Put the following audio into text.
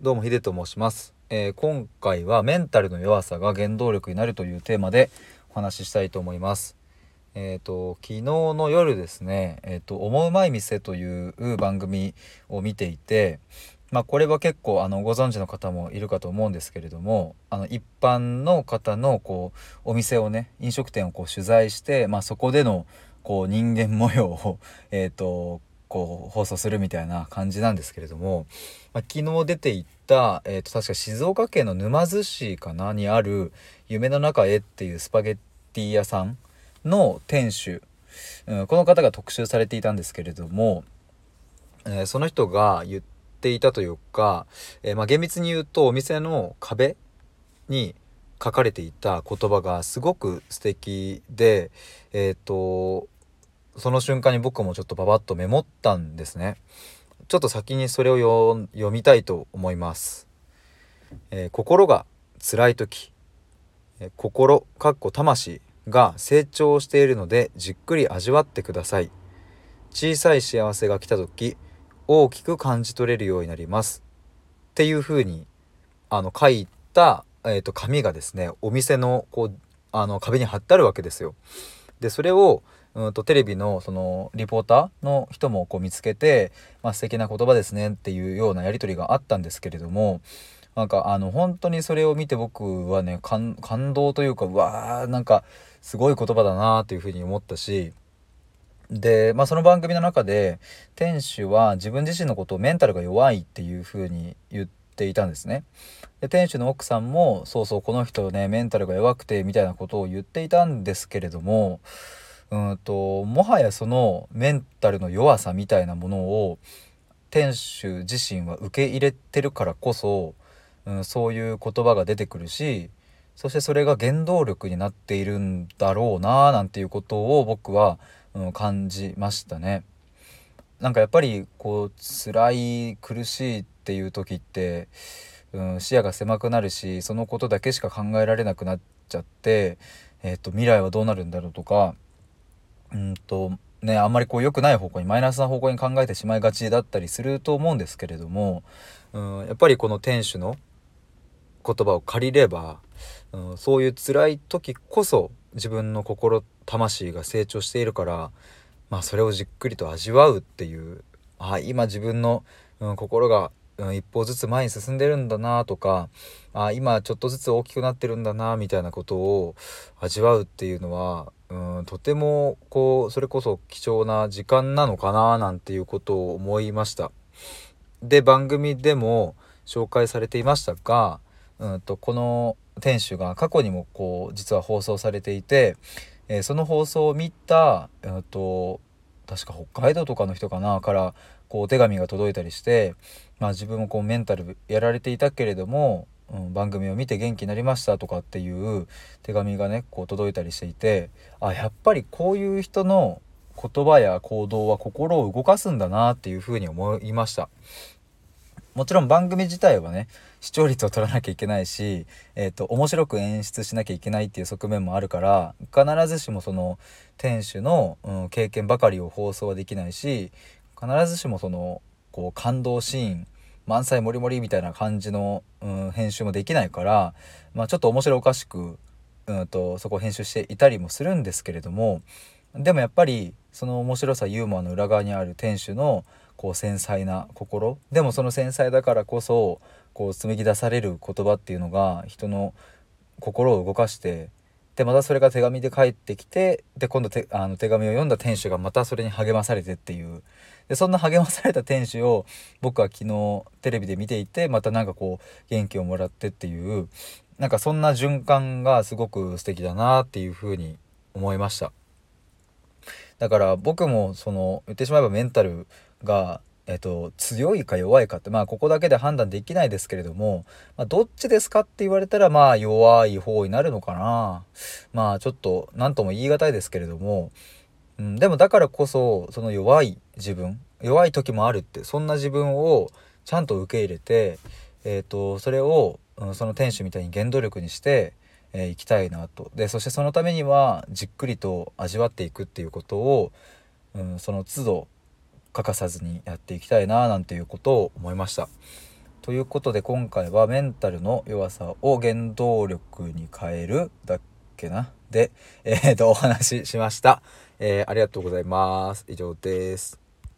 どうもヒデと申します、えー今回はメンタルの弱さが原動力になるというテーマでお話ししたいと思います。えっ、と昨日の夜ですねえっ、と思うまい店という番組を見ていてまあこれは結構あのご存知の方もいるかと思うんですけれどもあの一般の方のこうお店をね飲食店をこう取材してまあそこでのこう人間模様を えっ、とこう放送するみたいな感じなんですけれども、まあ、昨日出ていった、えー、と確か静岡県の沼津市かなにある「夢の中へ」っていうスパゲッティ屋さんの店主、うん、この方が特集されていたんですけれども、えーその人が言っていたというか、えーまあ、厳密に言うとお店の壁に書かれていた言葉がすごく素敵でえっ、とその瞬間に僕もちょっとババッとメモったんですね。ちょっと先にそれを読みたいと思います。えー心が辛い時、えー心かっこ魂が成長しているのでじっくり味わってください。小さい幸せが来た時大きく感じ取れるようになります。っていう風にあの書いた、えー、と紙がですねお店のこうあの壁に貼ってあるわけですよ。でそれをうんとテレビのそのリポーターの人もこう見つけて、まあ、素敵な言葉ですねっていうようなやり取りがあったんですけれどもなんかあの本当にそれを見て僕はね感動というかうわーなんかすごい言葉だなというふうに思ったしで、まあ、その番組の中で店主は自分自身のことをメンタルが弱いっていうふうに言っていたんですね。で店主の奥さんもそうそうこの人ねメンタルが弱くてみたいなことを言っていたんですけれどもうんともはやそのメンタルの弱さみたいなものを店主自身は受け入れてるからこそ、うん、そういう言葉が出てくるしそしてそれが原動力になっているんだろうななんていうことを僕は、うん、感じましたね。なんかやっぱりこう辛い苦しいっていう時って、うん、視野が狭くなるしそのことだけしか考えられなくなっちゃって、えっと未来はどうなるんだろうとかうんとねあんまりこう良くない方向にマイナスな方向に考えてしまいがちだったりすると思うんですけれども、うん、やっぱりこの店主の言葉を借りれば、うん、そういう辛い時こそ自分の心魂が成長しているから、まあ、それをじっくりと味わうっていうあ今自分の、うん、心が、うん、一歩ずつ前に進んでるんだなとかあ今ちょっとずつ大きくなってるんだなみたいなことを味わうっていうのはうんとてもこうそれこそ貴重な時間なのかななんていうことを思いました。で番組でも紹介されていましたが、うん、とこの店主が過去にもこう実は放送されていて、えーその放送を見た、うん、と確か北海道とかの人かなからこうお手紙が届いたりして、まあ、自分もこうメンタルやられていたけれども、うん、番組を見て元気になりましたとかっていう手紙がねこう届いたりしていてあやっぱりこういう人の言葉や行動は心を動かすんだなっていうふうに思いました。もちろん番組自体はね視聴率を取らなきゃいけないし、えー、と面白く演出しなきゃいけないっていう側面もあるから必ずしもその店主の、うん経験ばかりを放送はできないし必ずしもそのこう感動シーン満載もりもりみたいな感じの、うん、編集もできないから、まあ、ちょっと面白おかしく、うん、とそこを編集していたりもするんですけれどもでもやっぱりその面白さユーモアの裏側にある店主のこう繊細な心でもその繊細だからこそこう紡ぎ出される言葉っていうのが人の心を動かしてでまたそれが手紙で返ってきてで今度てあの手紙を読んだ店主がまたそれに励まされてっていうでそんな励まされた店主を僕は昨日テレビで見ていてまたなんかこう元気をもらってっていうなんかそんな循環がすごく素敵だなっていうふうに思いました。だから僕もその言ってしまえばメンタルが、えっと、強いか弱いかってまあここだけで判断できないですけれども、まあ、どっちですかって言われたらまあ弱い方になるのかな。まあちょっと何とも言い難いですけれども、うん、でもだからこそその弱い自分弱い時もあるってそんな自分をちゃんと受け入れて、えっとそれを、うん、その店主みたいに原動力にしてえー行きたいなと。でそしてそのためにはじっくりと味わっていくっていうことを、うん、その都度欠かさずにやっていきたいななんていうことを思いました。ということで今回はメンタルの弱さを原動力に変えるだっけな？で、えー、とお話ししました、えー、ありがとうございます。以上です。